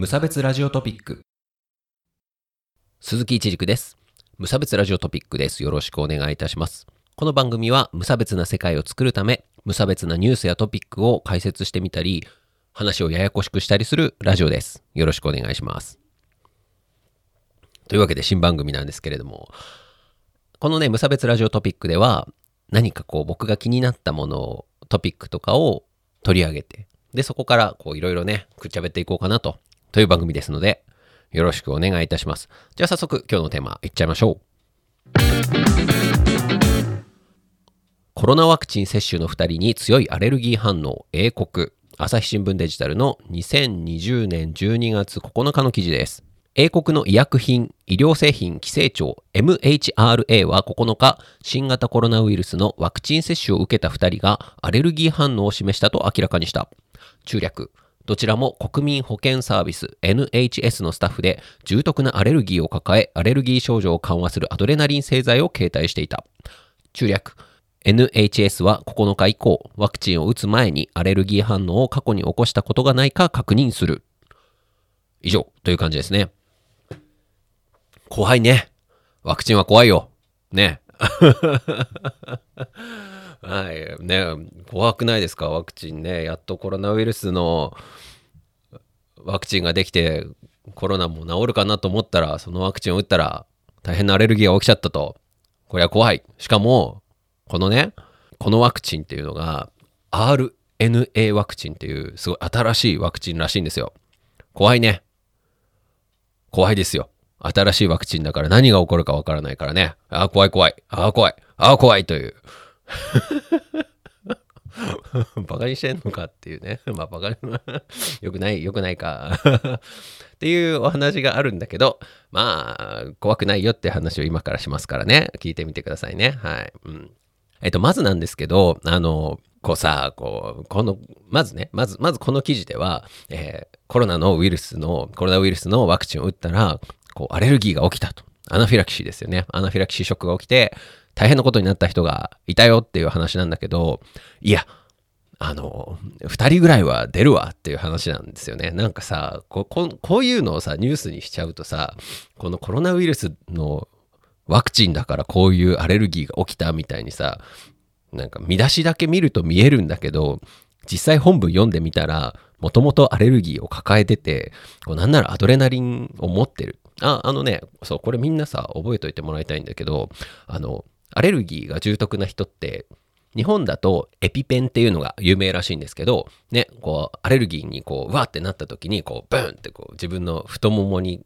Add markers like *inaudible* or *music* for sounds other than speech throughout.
無差別ラジオトピック。鈴木一軸です。無差別ラジオトピックです。よろしくお願いいたします。この番組は無差別な世界を作るため無差別なニュースやトピックを解説してみたり話をややこしくしたりするラジオです。よろしくお願いします。というわけで新番組なんですけれども。このね無差別ラジオトピックでは何かこう僕が気になったものをトピックとかを取り上げてでそこからこういろいろねくっちゃべっていこうかなとという番組ですので、よろしくお願いいたします。じゃあ早速今日のテーマいっちゃいましょう。コロナワクチン接種の2人に強いアレルギー反応、英国。朝日新聞デジタルの2020年12月9日の記事です。英国の医薬品、医療製品規制庁 MHRA は9日、新型コロナウイルスのワクチン接種を受けた2人がアレルギー反応を示したと明らかにした。中略、どちらも国民保健サービス NHS のスタッフで重篤なアレルギーを抱え、アレルギー症状を緩和するアドレナリン製剤を携帯していた。中略。NHS は9日以降、ワクチンを打つ前にアレルギー反応を過去に起こしたことがないか確認する。以上、という感じですね。怖いね。ワクチンは怖いよ。ね。はい。ね、怖くないですか、ワクチンね。やっとコロナウイルスのワクチンができて、コロナも治るかなと思ったら、そのワクチンを打ったら、大変なアレルギーが起きちゃったと。これは怖い。しかも、このね、このワクチンっていうのが、RNA ワクチンっていう、すごい新しいワクチンらしいんですよ。怖いね。怖いですよ。新しいワクチンだから何が起こるかわからないからね。ああ、怖い怖い。ああ、怖い。ああ、怖いという。*laughs* バカにしてんのかっていうね。*laughs* まあ、バカに、*laughs* よくない、よくないか。っていうお話があるんだけど、まあ、怖くないよって話を今からしますからね。聞いてみてくださいね。はい。うん。えっと、まずなんですけど、あの、こうさ、こう、この、まずね、まず、まずこの記事では、えー、コロナのウイルスの、コロナウイルスのワクチンを打ったら、こう、アレルギーが起きたと。アナフィラキシーですよね。アナフィラキシーショックが起きて、大変なことになった人がいたよっていう話なんだけど、いや、あの、2人ぐらいは出るわっていう話なんですよね。なんかさここ、ういうのをさ、ニュースにしちゃうとさ、このコロナウイルスのワクチンだからこういうアレルギーが起きたみたいにさ、なんか見出しだけ見ると見えるんだけど、実際本文読んでみたら、もともとアレルギーを抱えてて、こうなんならアドレナリンを持ってる。あ、あのね、そう、これみんなさ、覚えといてもらいたいんだけど、あの、アレルギーが重篤な人って日本だとエピペンっていうのが有名らしいんですけど、ね、こう、アレルギーにこう、わーってなった時に、こう、ブーンってこう、自分の太ももに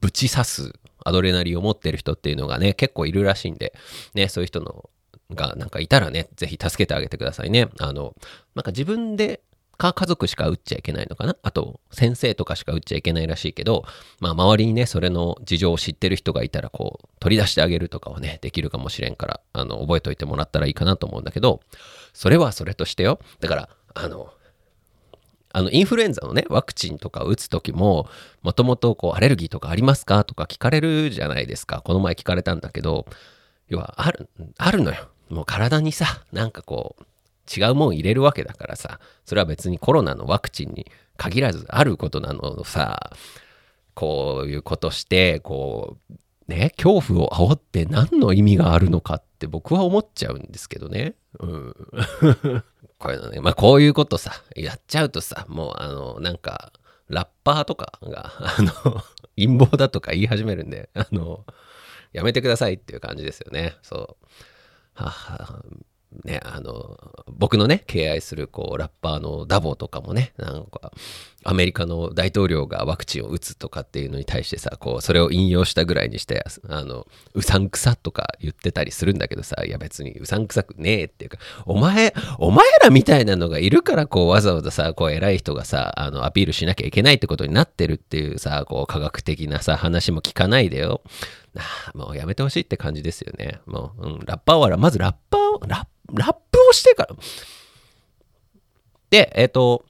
ぶち刺すアドレナリンを持ってる人っていうのがね、結構いるらしいんで、ね、そういう人のがなんかいたらね、ぜひ助けてあげてくださいね。あの、なんか自分でか家族しか打っちゃいけないのかな？あと先生とかしか打っちゃいけないらしいけど、まあ周りにね、それの事情を知ってる人がいたらこう取り出してあげるとかはね、できるかもしれんから、あの、覚えておいてもらったらいいかなと思うんだけど、それはそれとしてよ。だから、あの、あの、インフルエンザのね、ワクチンとか打つ時も、もともとこう、アレルギーとかありますか？とか聞かれるじゃないですか。この前聞かれたんだけど、要は、ある、あるのよ。もう体にさ、なんかこう、違うもん入れるわけだからさそれは別にコロナのワクチンに限らずあることなのさこういうことしてこうね恐怖を煽って何の意味があるのかって僕は思っちゃうんですけどね。うん、*laughs* こういうのねまあこういうことさやっちゃうとさもうあのなんかラッパーとかがあの *laughs* 陰謀だとか言い始めるんであのやめてくださいっていう感じですよね。そう。ははね、あの、僕のね、敬愛する、こう、ラッパーのダボとかもね、なんか、アメリカの大統領がワクチンを打つとかっていうのに対してさ、こう、それを引用したぐらいにして、あの、うさんくさとか言ってたりするんだけどさ、いや別にうさんくさくねえっていうか、お前、お前らみたいなのがいるから、こう、わざわざさ、こう、偉い人がさ、あの、アピールしなきゃいけないってことになってるっていうさ、こう、科学的なさ、話も聞かないでよ。*laughs* もうやめてほしいって感じですよね。もう、うん、ラッパーは、まずラッパーを、ラッラップをしてから。で、えっ、ー、と、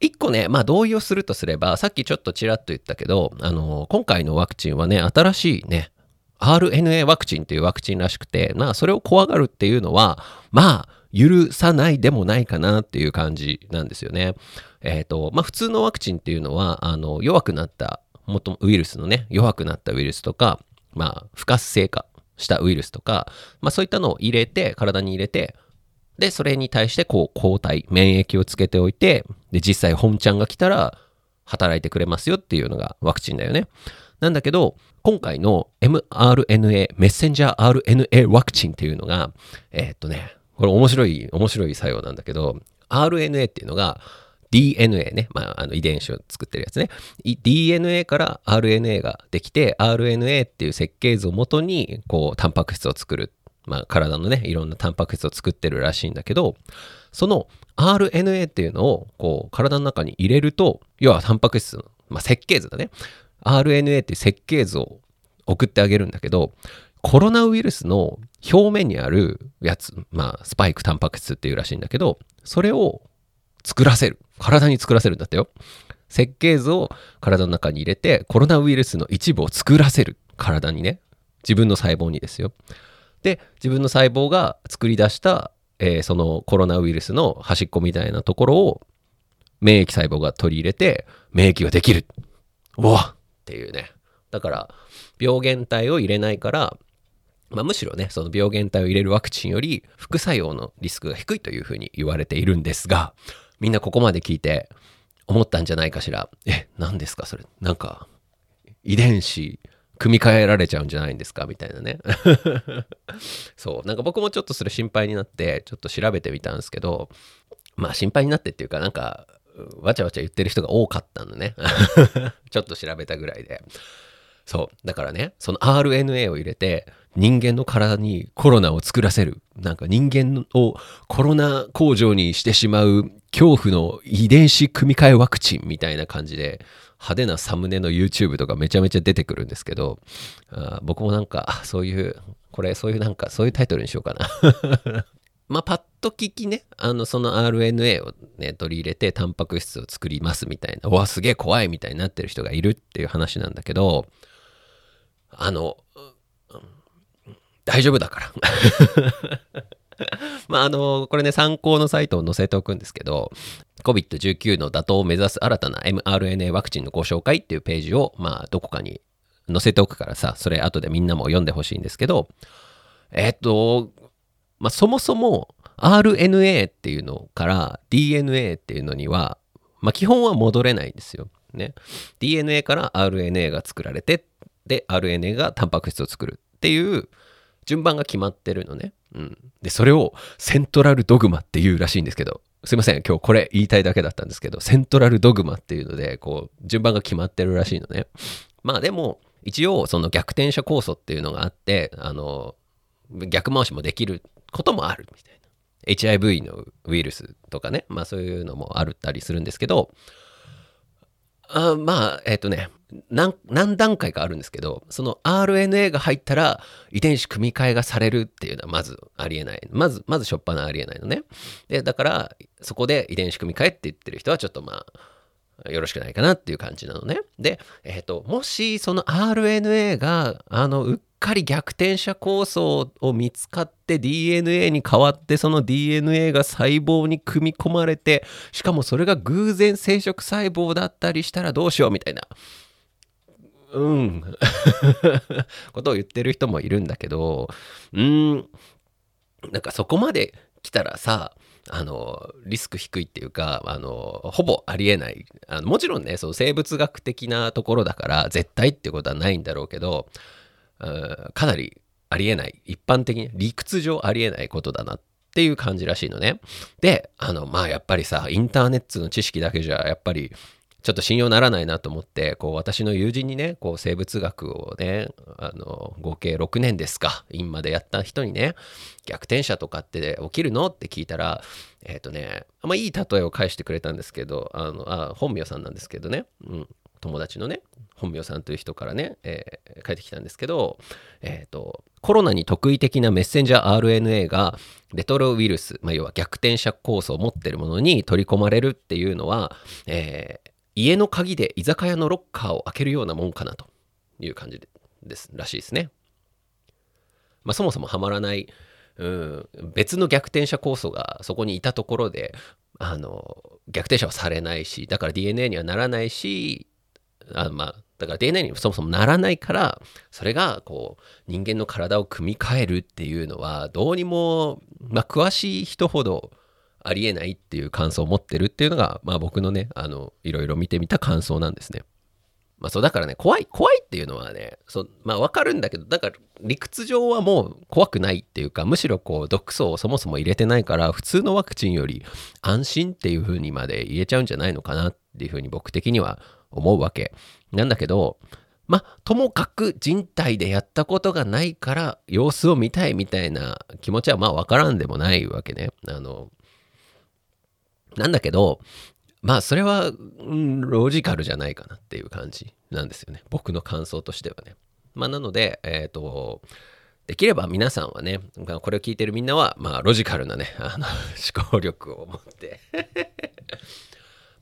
一個ね、まあ同意をするとすれば、さっきちょっとちらっと言ったけど、あの、今回のワクチンはね、新しいね、RNA ワクチンというワクチンらしくて、まあそれを怖がるっていうのは、まあ許さないでもないかなっていう感じなんですよね。えっ、ー、と、まあ、普通のワクチンっていうのは、あの、弱くなった、もとウイルスのね、弱くなったウイルスとか、まあ、不活性化したウイルスとか、まあ、そういったのを入れて、体に入れて、で、それに対してこう抗体、免疫をつけておいて、で、実際本ちゃんが来たら働いてくれますよっていうのがワクチンだよね。なんだけど、今回の mRNA、メッセンジャー RNA ワクチンっていうのが、えー、っとね、これ面白い、面白い作用なんだけど、RNA っていうのが DNA ね、まあ、あの遺伝子を作ってるやつね。DNA から RNA ができて、RNA っていう設計図をもとに、こう、タンパク質を作る。まあ、体のね、いろんなタンパク質を作ってるらしいんだけど、その RNA っていうのを、こう、体の中に入れると、要はタンパク質の、まあ、設計図だね。RNA っていう設計図を送ってあげるんだけど、コロナウイルスの表面にあるやつ、まあ、スパイクタンパク質っていうらしいんだけど、それを作らせる。体に作らせるんだってよ。設計図を体の中に入れて、コロナウイルスの一部を作らせる。体にね。自分の細胞にですよ。で、自分の細胞が作り出した、えー、そのコロナウイルスの端っこみたいなところを免疫細胞が取り入れて、免疫ができる。うわっていうね。だから、病原体を入れないから、まあ、むしろね、その病原体を入れるワクチンより副作用のリスクが低いというふうに言われているんですが、みんなここまで聞いて思ったんじゃないかしら。え、何ですか？それ。なんか、遺伝子組み替えられちゃうんじゃないんですか？みたいなね。*laughs* そう。なんか僕もちょっとそれ心配になって、ちょっと調べてみたんですけど、まあ心配になってっていうか、なんか、わちゃわちゃ言ってる人が多かったのね。*laughs* ちょっと調べたぐらいで。そう。だからね、その RNA を入れて、人間の体にコロナを作らせる。なんか人間をコロナ工場にしてしまう恐怖の遺伝子組み換えワクチンみたいな感じで、派手なサムネの YouTube とかめちゃめちゃ出てくるんですけど、あ僕もなんか、そういう、これ、そういうなんか、そういうタイトルにしようかな。*laughs* まあ、パッと聞きね、あの、その RNA をね、取り入れて、タンパク質を作りますみたいな、うわ、すげえ怖いみたいになってる人がいるっていう話なんだけど、あの、大丈夫だから。*laughs* まあ、あの、これね、参考のサイトを載せておくんですけど、COVID-19 の打倒を目指す新たな mRNA ワクチンのご紹介っていうページを、まあ、どこかに載せておくからさ、それ後でみんなも読んでほしいんですけど、えっと、まあ、そもそも RNA っていうのから DNA っていうのには、まあ、基本は戻れないんですよ。ね。DNA から RNA が作られて、で、RNA がタンパク質を作るっていう順番が決まってるのね。うん。で、それをセントラルドグマっていうらしいんですけど、すいません。今日これ言いたいだけだったんですけど、セントラルドグマっていうので、こう、順番が決まってるらしいのね。まあでも、一応、その逆転者酵素っていうのがあって、あの、逆回しもできることもあるみたいな。HIV のウイルスとかね、まあそういうのもあるったりするんですけど、あまあ、えっ、ー、とね何、何段階かあるんですけど、その RNA が入ったら遺伝子組み換えがされるっていうのはまずありえない。まず、まずしょっぱなありえないのね。で、だから、そこで遺伝子組み換えって言ってる人はちょっとまあ、よろしくないかなっていう感じなのね。で、えっ、ー、と、もしその RNA が、あの、うっかり逆転者構想を見つかって DNA に変わってその DNA が細胞に組み込まれてしかもそれが偶然生殖細胞だったりしたらどうしようみたいな。うん。*laughs* ことを言ってる人もいるんだけどうん。なんかそこまで来たらさあのリスク低いっていうかあのほぼありえない。あのもちろんねその生物学的なところだから絶対ってことはないんだろうけどかなりありえない、一般的に理屈上ありえないことだなっていう感じらしいのね。で、あの、まあやっぱりさ、インターネットの知識だけじゃ、やっぱりちょっと信用ならないなと思って、こう私の友人にね、こう生物学をね、あの、合計6年ですか、院までやった人にね、逆転者とかって起きるのって聞いたら、えっ、ー、とね、あんまいい例えを返してくれたんですけど、あの、あ、本名さんなんですけどね、うん、友達のね、本名さんという人からね、えー、書いてきたんですけど、えーと、コロナに特異的なメッセンジャー RNA がレトロウイルス、まあ、要は逆転者酵素を持ってるものに取り込まれるっていうのは、えー、家の鍵で居酒屋のロッカーを開けるようなもんかなという感じですらしいですね。まあ、そもそもはまらないうん、別の逆転者酵素がそこにいたところであの逆転者はされないしだから DNA にはならないしあまあだから DNA にそもそもならないからそれがこう人間の体を組み替えるっていうのはどうにも、まあ、詳しい人ほどありえないっていう感想を持ってるっていうのが、まあ、僕のねあのいろいろ見てみた感想なんですね。まあそうだからね怖い怖いっていうのはねそまあわかるんだけどだから理屈上はもう怖くないっていうかむしろこう毒素をそもそも入れてないから普通のワクチンより安心っていう風にまで言えちゃうんじゃないのかなっていう風に僕的には思うわけ。なんだけどまあともかく人体でやったことがないから様子を見たいみたいな気持ちはまあわからんでもないわけね。あのなんだけどまあそれは、うん、ロジカルじゃないかなっていう感じなんですよね。僕の感想としてはね。まあなのでえっ、ー、とできれば皆さんはねこれを聞いてるみんなはまあロジカルなねあの思考力を持って。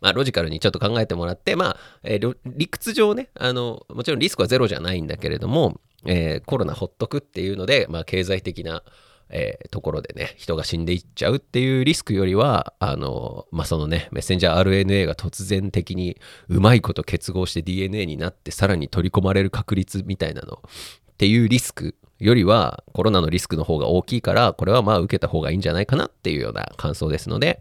まあ、ロジカルにちょっと考えてもらって、まあ、えー、理屈上ね、あの、もちろんリスクはゼロじゃないんだけれども、えー、コロナほっとくっていうので、まあ、経済的な、えー、ところでね、人が死んでいっちゃうっていうリスクよりは、あの、まあ、そのね、メッセンジャー RNA が突然的にうまいこと結合して DNA になって、さらに取り込まれる確率みたいなのっていうリスクよりは、コロナのリスクの方が大きいから、これはまあ受けた方がいいんじゃないかなっていうような感想ですので、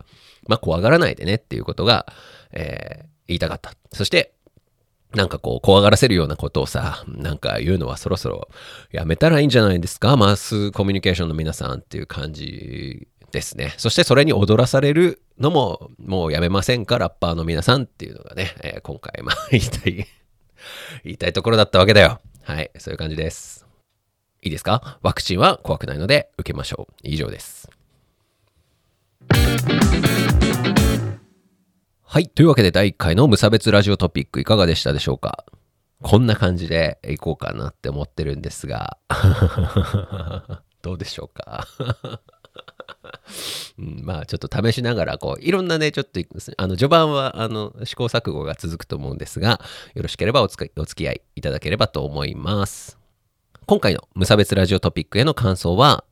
まあ、怖がらないでねっていうことが、えー、言いたかった。そして、なんかこう、怖がらせるようなことをさ、なんか言うのはそろそろやめたらいいんじゃないですか？マスコミュニケーションの皆さんっていう感じですね。そしてそれに踊らされるのももうやめませんか？ラッパーの皆さんっていうのがね、えー、今回まあ言いたい *laughs* 言いたいところだったわけだよ。はい、そういう感じです。いいですか？ワクチンは怖くないので受けましょう。以上です。はい。というわけで第1回の無差別ラジオトピックいかがでしたでしょうか？こんな感じでいこうかなって思ってるんですが *laughs* どうでしょうか？うん、まあちょっと試しながらこういろんなねちょっとあの序盤はあの試行錯誤が続くと思うんですがよろしければお付き合いいただければと思います今回の無差別ラジオトピックへの感想は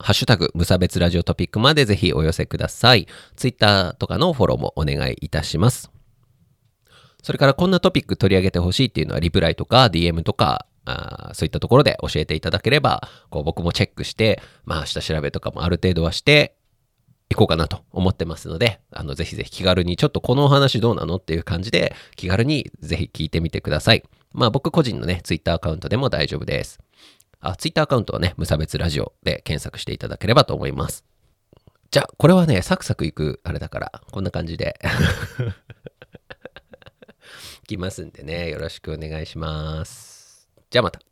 ハッシュタグ、無差別ラジオトピックまでぜひお寄せください。ツイッターとかのフォローもお願いいたします。それからこんなトピック取り上げてほしいっていうのはリプライとか DM とかあそういったところで教えていただければこう僕もチェックしてまあ下調べとかもある程度はしていこうかなと思ってますのであのぜひぜひ気軽にちょっとこのお話どうなのっていう感じで気軽にぜひ聞いてみてください。まあ僕個人のね Twitter アカウントでも大丈夫です。あ、ツイッターアカウントはね、無差別ラジオで検索していただければと思います。じゃあ、これはね、サクサクいくあれだから、こんな感じで *laughs* いきますんでね、よろしくお願いします。じゃあまた。